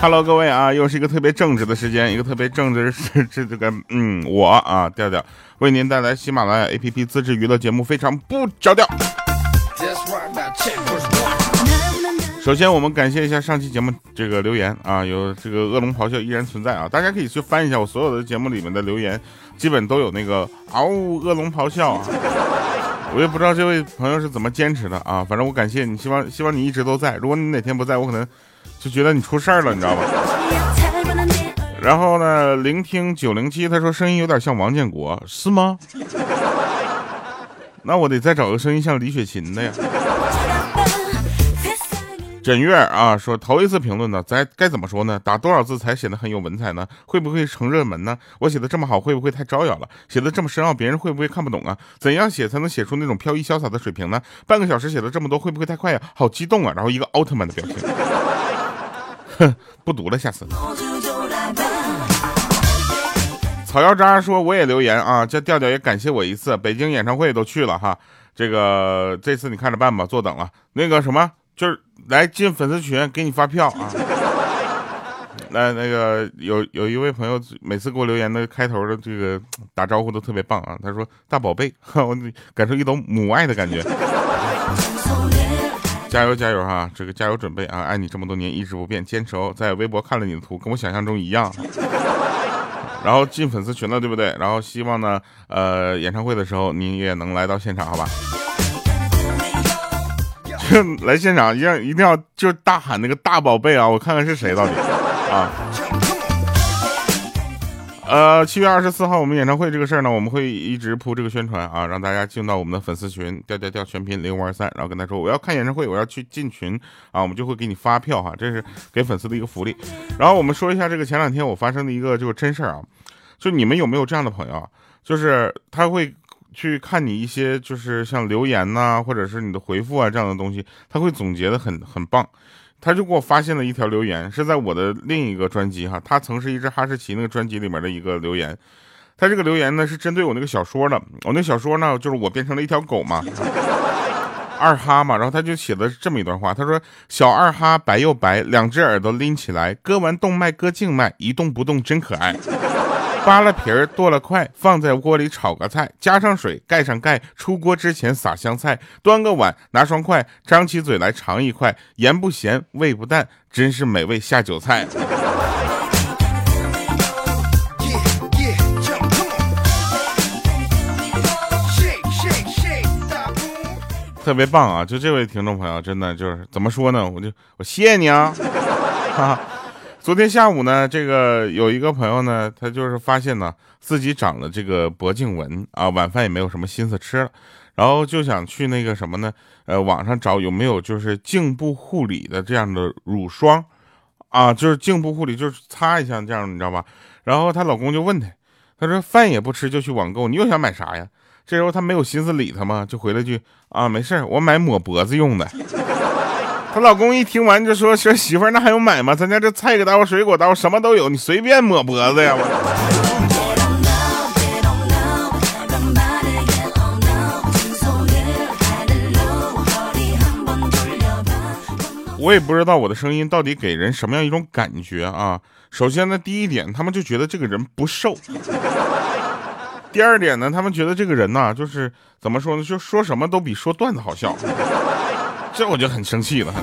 Hello，各位啊，又是一个特别正直的时间，一个特别正直是 这这个嗯，我啊调调为您带来喜马拉雅 APP 自制娱乐节目，非常不着调。首先，我们感谢一下上期节目这个留言啊，有这个恶龙咆哮依然存在啊，大家可以去翻一下我所有的节目里面的留言，基本都有那个嗷呜恶龙咆哮啊。我也不知道这位朋友是怎么坚持的啊，反正我感谢你，希望希望你一直都在。如果你哪天不在，我可能。就觉得你出事儿了，你知道吧？然后呢，聆听九零七，他说声音有点像王建国，是吗？那我得再找个声音像李雪琴的呀。枕月啊，说头一次评论呢，咱该怎么说呢？打多少字才显得很有文采呢？会不会成热门呢？我写的这么好，会不会太招摇了？写的这么深奥，别人会不会看不懂啊？怎样写才能写出那种飘逸潇洒的水平呢？半个小时写了这么多，会不会太快呀？好激动啊！然后一个奥特曼的表情。哼，不读了，下次。草药渣说我也留言啊，叫调调也感谢我一次，北京演唱会都去了哈，这个这次你看着办吧，坐等了。那个什么，就是来进粉丝群给你发票啊。那那个有有一位朋友每次给我留言的开头的这个打招呼都特别棒啊，他说大宝贝，我感受一种母爱的感觉。加油加油哈！这个加油准备啊！爱你这么多年一直不变，坚持哦。在微博看了你的图，跟我想象中一样。然后进粉丝群了，对不对？然后希望呢，呃，演唱会的时候您也能来到现场，好吧？就来现场，一定要一定要就是大喊那个大宝贝啊！我看看是谁到底啊？呃，七月二十四号我们演唱会这个事儿呢，我们会一直铺这个宣传啊，让大家进到我们的粉丝群，调调调全拼零五二三，然后跟他说我要看演唱会，我要去进群啊，我们就会给你发票哈，这是给粉丝的一个福利。然后我们说一下这个前两天我发生的一个就是真事儿啊，就你们有没有这样的朋友？就是他会去看你一些就是像留言呐，或者是你的回复啊这样的东西，他会总结的很很棒。他就给我发现了一条留言，是在我的另一个专辑哈，他曾是一只哈士奇那个专辑里面的一个留言。他这个留言呢是针对我那个小说的，我那小说呢就是我变成了一条狗嘛，二哈嘛，然后他就写的这么一段话，他说小二哈白又白，两只耳朵拎起来，割完动脉割静脉，一动不动真可爱。扒了皮儿，剁了块，放在锅里炒个菜，加上水，盖上盖，出锅之前撒香菜，端个碗，拿双筷，张起嘴来尝一块，盐不咸，味不淡，真是美味下酒菜。特别棒啊！就这位听众朋友，真的就是怎么说呢？我就我谢谢你啊！哈哈。昨天下午呢，这个有一个朋友呢，他就是发现呢自己长了这个脖颈纹啊，晚饭也没有什么心思吃了，然后就想去那个什么呢，呃，网上找有没有就是颈部护理的这样的乳霜啊，就是颈部护理，就是擦一下这样，你知道吧？然后她老公就问她，他说饭也不吃就去网购，你又想买啥呀？这时候她没有心思理他嘛，就回了句啊，没事我买抹脖子用的。她老公一听完就说：“说媳妇儿，那还用买吗？咱家这菜刀、水果刀什么都有，你随便抹脖子呀！”我也不知道我的声音到底给人什么样一种感觉啊。首先呢，第一点，他们就觉得这个人不瘦；第二点呢，他们觉得这个人呢，就是怎么说呢，就说什么都比说段子好笑。这我就很生气了。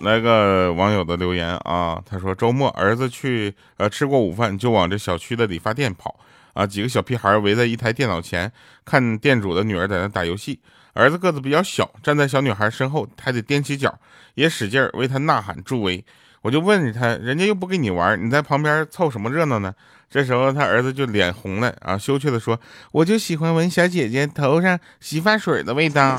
来个网友的留言啊，他说周末儿子去呃吃过午饭就往这小区的理发店跑啊，几个小屁孩围在一台电脑前看店主的女儿在那打游戏，儿子个子比较小，站在小女孩身后还得踮起脚，也使劲为她呐喊助威。我就问他，人家又不跟你玩，你在旁边凑什么热闹呢？这时候他儿子就脸红了啊，羞怯的说：“我就喜欢闻小姐姐头上洗发水的味道。”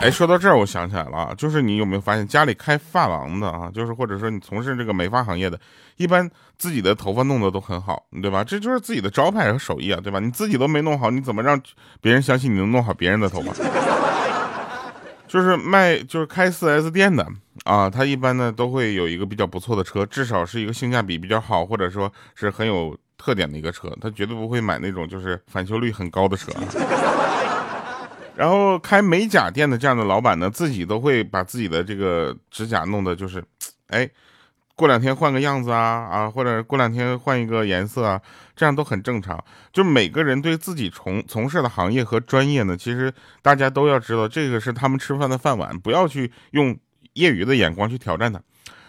哎，说到这儿，我想起来了啊，就是你有没有发现家里开发廊的啊，就是或者说你从事这个美发行业的，一般自己的头发弄得都很好，对吧？这就是自己的招牌和手艺啊，对吧？你自己都没弄好，你怎么让别人相信你能弄好别人的头发？就是卖，就是开四 S 店的啊，他一般呢都会有一个比较不错的车，至少是一个性价比比较好，或者说是很有特点的一个车，他绝对不会买那种就是返修率很高的车。然后开美甲店的这样的老板呢，自己都会把自己的这个指甲弄得就是，哎，过两天换个样子啊啊，或者过两天换一个颜色啊，这样都很正常。就每个人对自己从从事的行业和专业呢，其实大家都要知道，这个是他们吃饭的饭碗，不要去用业余的眼光去挑战它。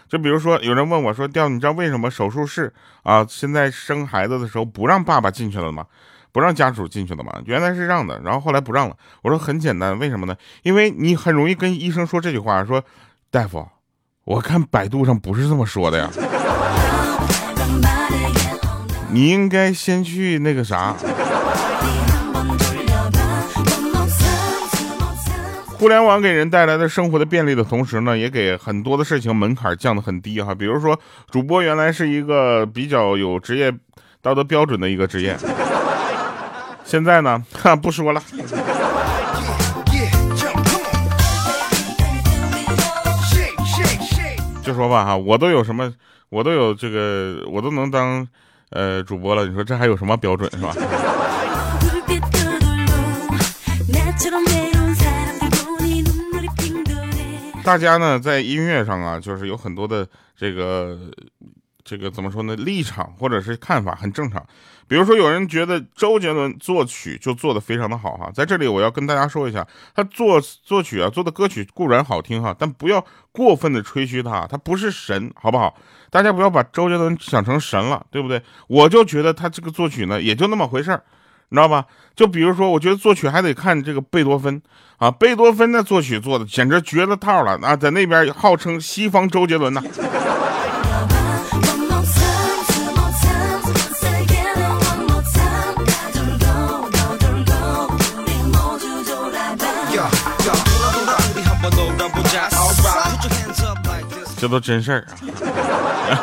就比如说，有人问我说：“调，你知道为什么手术室啊，现在生孩子的时候不让爸爸进去了吗？不让家属进去了吗？原来是让的，然后后来不让了。我说很简单，为什么呢？因为你很容易跟医生说这句话，说大夫，我看百度上不是这么说的呀，你应该先去那个啥。”互联网给人带来的生活的便利的同时呢，也给很多的事情门槛降得很低哈。比如说，主播原来是一个比较有职业道德标准的一个职业，现在呢，哈不说了。就说吧哈，我都有什么，我都有这个，我都能当呃主播了。你说这还有什么标准是吧？大家呢，在音乐上啊，就是有很多的这个这个怎么说呢？立场或者是看法很正常。比如说，有人觉得周杰伦作曲就做的非常的好哈，在这里我要跟大家说一下，他作作曲啊做的歌曲固然好听哈，但不要过分的吹嘘他，他不是神，好不好？大家不要把周杰伦想成神了，对不对？我就觉得他这个作曲呢，也就那么回事儿。你知道吧？就比如说，我觉得作曲还得看这个贝多芬啊，贝多芬的作曲做的简直绝了套了啊，在那边号称西方周杰伦呢。这都真事儿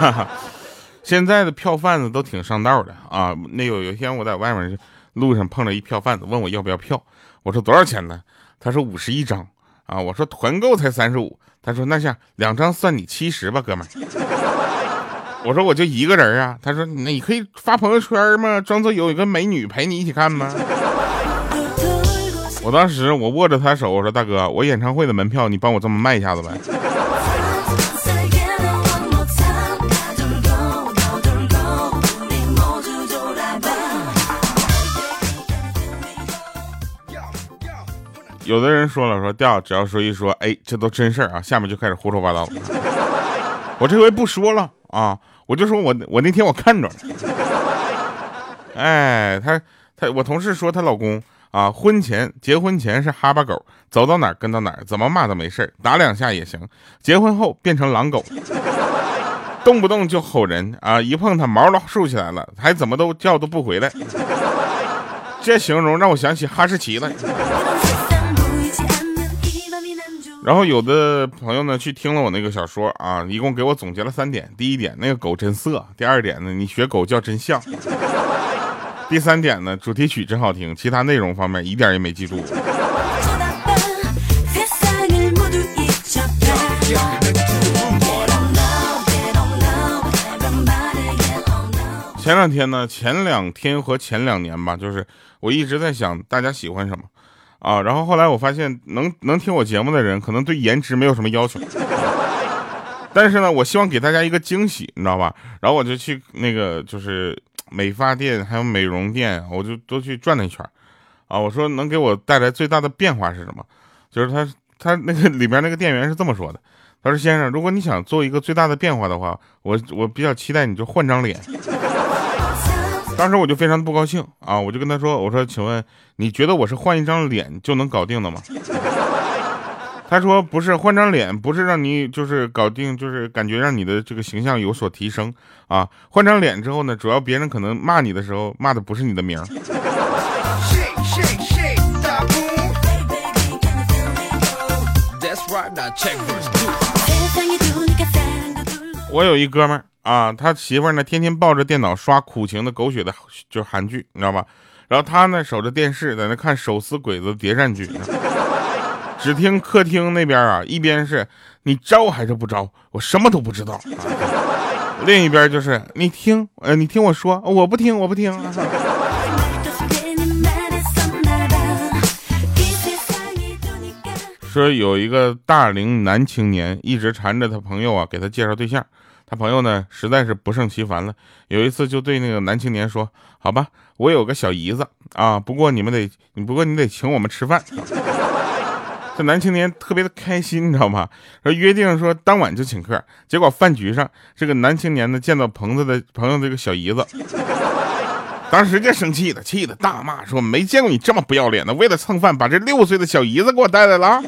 啊！现在的票贩子都挺上道的啊。那有有一天我在外面。路上碰着一票贩子，问我要不要票，我说多少钱呢？他说五十一张啊，我说团购才三十五，他说那行两张算你七十吧，哥们儿。我说我就一个人啊，他说你可以发朋友圈吗？装作有一个美女陪你一起看吗？我当时我握着他手，我说大哥，我演唱会的门票你帮我这么卖一下子呗。有的人说了说调，只要说一说，哎，这都真事儿啊，下面就开始胡说八道了。我这回不说了啊，我就说我我那天我看着了，哎，他他我同事说她老公啊，婚前结婚前是哈巴狗，走到哪儿跟到哪儿，怎么骂都没事打两下也行。结婚后变成狼狗，动不动就吼人啊，一碰他毛都竖起来了，还怎么都叫都不回来。这形容让我想起哈士奇了。然后有的朋友呢去听了我那个小说啊，一共给我总结了三点：第一点，那个狗真色；第二点呢，你学狗叫真像；第三点呢，主题曲真好听。其他内容方面一点也没记住。前两天呢，前两天和前两年吧，就是我一直在想大家喜欢什么。啊，然后后来我发现能能听我节目的人，可能对颜值没有什么要求，但是呢，我希望给大家一个惊喜，你知道吧？然后我就去那个就是美发店，还有美容店，我就都去转了一圈，啊，我说能给我带来最大的变化是什么？就是他他那个 里边那个店员是这么说的，他说先生，如果你想做一个最大的变化的话，我我比较期待你就换张脸。当时我就非常的不高兴啊，我就跟他说：“我说，请问你觉得我是换一张脸就能搞定的吗？”他说：“不是，换张脸不是让你就是搞定，就是感觉让你的这个形象有所提升啊。换张脸之后呢，主要别人可能骂你的时候骂的不是你的名儿。”我有一哥们儿。啊，他媳妇儿呢，天天抱着电脑刷苦情的狗血的，就是韩剧，你知道吧？然后他呢，守着电视在那看手撕鬼子谍战剧。只听客厅那边啊，一边是你招还是不招，我什么都不知道。另一边就是你听，呃，你听我说，我不听，我不听。说有一个大龄男青年一直缠着他朋友啊，给他介绍对象。他朋友呢实在是不胜其烦了，有一次就对那个男青年说：“好吧，我有个小姨子啊，不过你们得，不过你得请我们吃饭。”这男青年特别的开心，你知道吗？说约定说当晚就请客。结果饭局上，这个男青年呢见到朋子的朋友这个小姨子，当时就生气了，气的大骂说：“没见过你这么不要脸的，为了蹭饭把这六岁的小姨子给我带来了。”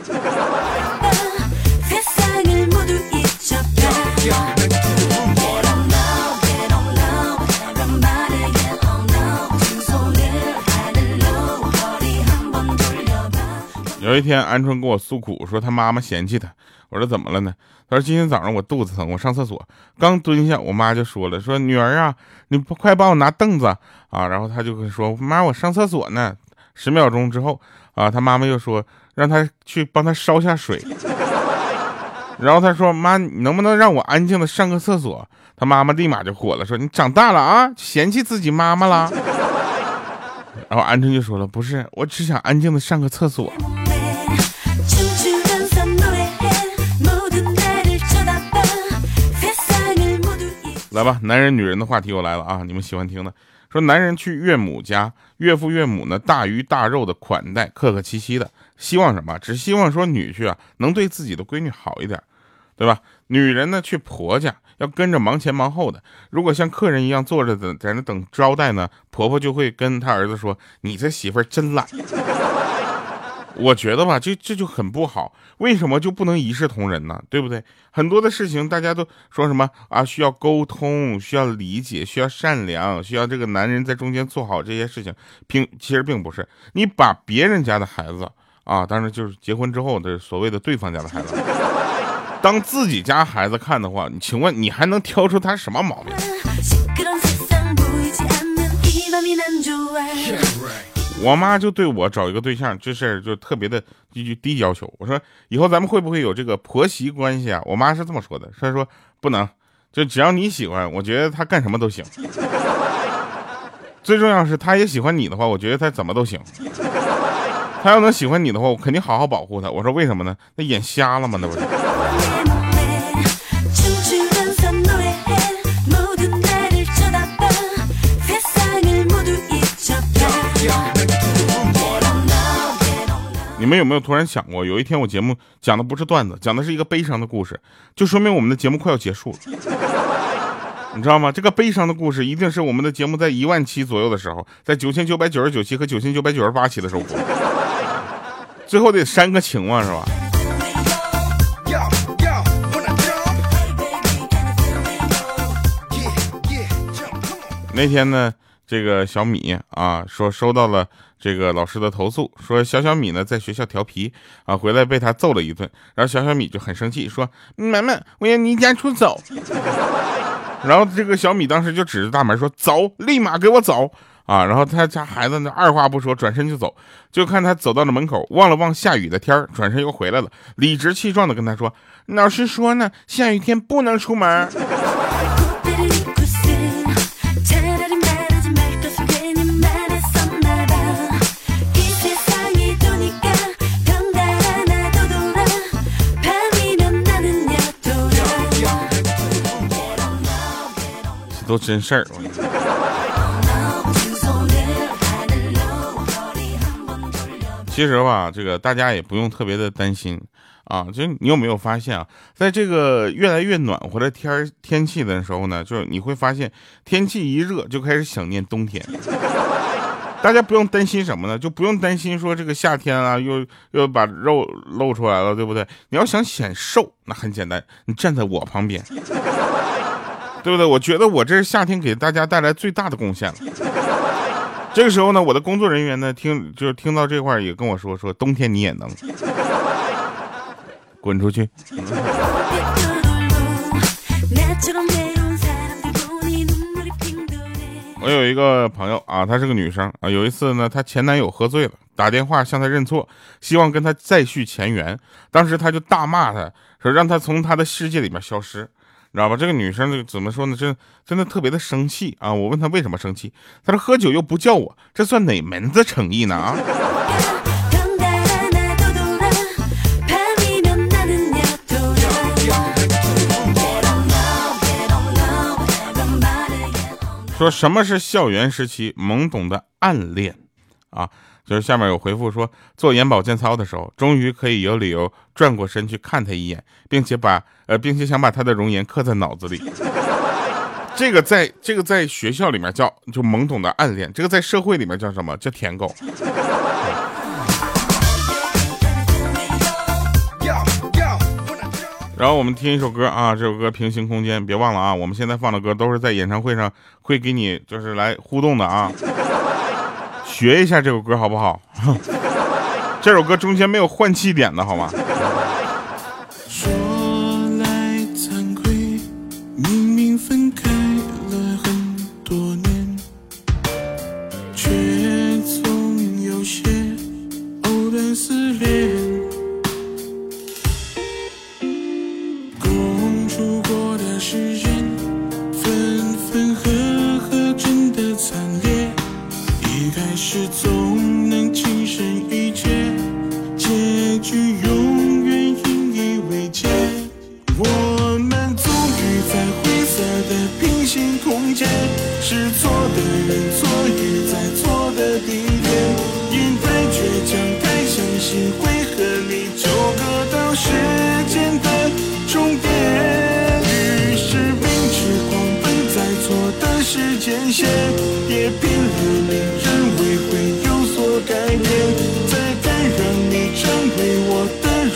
有一天，鹌鹑跟我诉苦，说他妈妈嫌弃他。我说怎么了呢？他说今天早上我肚子疼，我上厕所刚蹲下，我妈就说了，说女儿啊，你快帮我拿凳子啊。然后他就说妈，我上厕所呢。十秒钟之后啊，他妈妈又说让他去帮他烧下水。然后他说妈，你能不能让我安静的上个厕所？他妈妈立马就火了，说你长大了啊，嫌弃自己妈妈了。然后鹌鹑就说了，不是，我只想安静的上个厕所。来吧，男人女人的话题又来了啊！你们喜欢听的，说男人去岳母家，岳父岳母呢大鱼大肉的款待，客客气气的，希望什么？只希望说女婿啊能对自己的闺女好一点，对吧？女人呢去婆家要跟着忙前忙后的，如果像客人一样坐着等在那等招待呢，婆婆就会跟他儿子说：“你这媳妇真懒。”我觉得吧，这这就很不好。为什么就不能一视同仁呢？对不对？很多的事情大家都说什么啊？需要沟通，需要理解，需要善良，需要这个男人在中间做好这些事情。并其实并不是，你把别人家的孩子啊，当然就是结婚之后的所谓的对方家的孩子，当自己家孩子看的话，请问你还能挑出他什么毛病？我妈就对我找一个对象这事儿就特别的低低要求。我说以后咱们会不会有这个婆媳关系啊？我妈是这么说的，她说不能，就只要你喜欢，我觉得他干什么都行。最重要是他也喜欢你的话，我觉得他怎么都行。他要能喜欢你的话，我肯定好好保护他。我说为什么呢？那眼瞎了吗？那不是。你们有没有突然想过，有一天我节目讲的不是段子，讲的是一个悲伤的故事，就说明我们的节目快要结束了，你知道吗？这个悲伤的故事一定是我们的节目在一万期左右的时候，在九千九百九十九期和九千九百九十八期的时候播，最后得煽个情嘛，是吧？那天呢？这个小米啊，说收到了这个老师的投诉，说小小米呢在学校调皮啊，回来被他揍了一顿，然后小小米就很生气，说妈妈，我要离家出走。然后这个小米当时就指着大门说走，立马给我走啊！然后他家孩子呢二话不说转身就走，就看他走到了门口，望了望下雨的天转身又回来了，理直气壮的跟他说，老师说呢，下雨天不能出门。都真事儿。其实吧，这个大家也不用特别的担心啊。就你有没有发现啊，在这个越来越暖和的天儿天气的时候呢，就是你会发现天气一热就开始想念冬天。大家不用担心什么呢？就不用担心说这个夏天啊，又又把肉露出来了，对不对？你要想显瘦，那很简单，你站在我旁边。对不对？我觉得我这是夏天给大家带来最大的贡献了。这个时候呢，我的工作人员呢，听就是听到这块也跟我说说，冬天你也能滚出去。我有一个朋友啊，她是个女生啊。有一次呢，她前男友喝醉了，打电话向她认错，希望跟她再续前缘。当时她就大骂他，说让他从她的世界里面消失。知道吧？这个女生这怎么说呢？真真的特别的生气啊！我问她为什么生气，她说喝酒又不叫我，这算哪门子诚意呢啊？说什么是校园时期懵懂的暗恋啊？就是下面有回复说，做眼保健操的时候，终于可以有理由转过身去看他一眼，并且把呃，并且想把他的容颜刻在脑子里。这个在这个在学校里面叫就懵懂的暗恋，这个在社会里面叫什么叫舔狗？然后我们听一首歌啊，这首歌《平行空间》，别忘了啊，我们现在放的歌都是在演唱会上会给你就是来互动的啊，学一下这首歌好不好？这首歌中间没有换气点的好吗？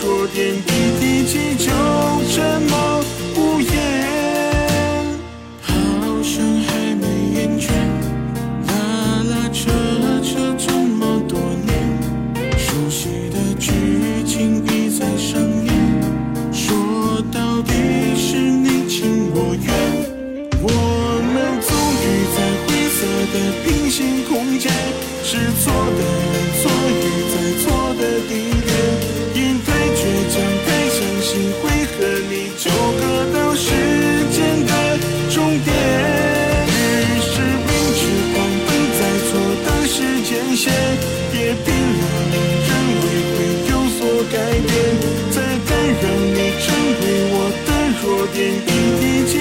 说点滴滴记就这么无言。好像还没厌倦，拉拉扯扯这么多年，熟悉的剧情一再上演。说到底是你情我愿，我们终于在灰色的平行空间，是错的人。点点滴滴。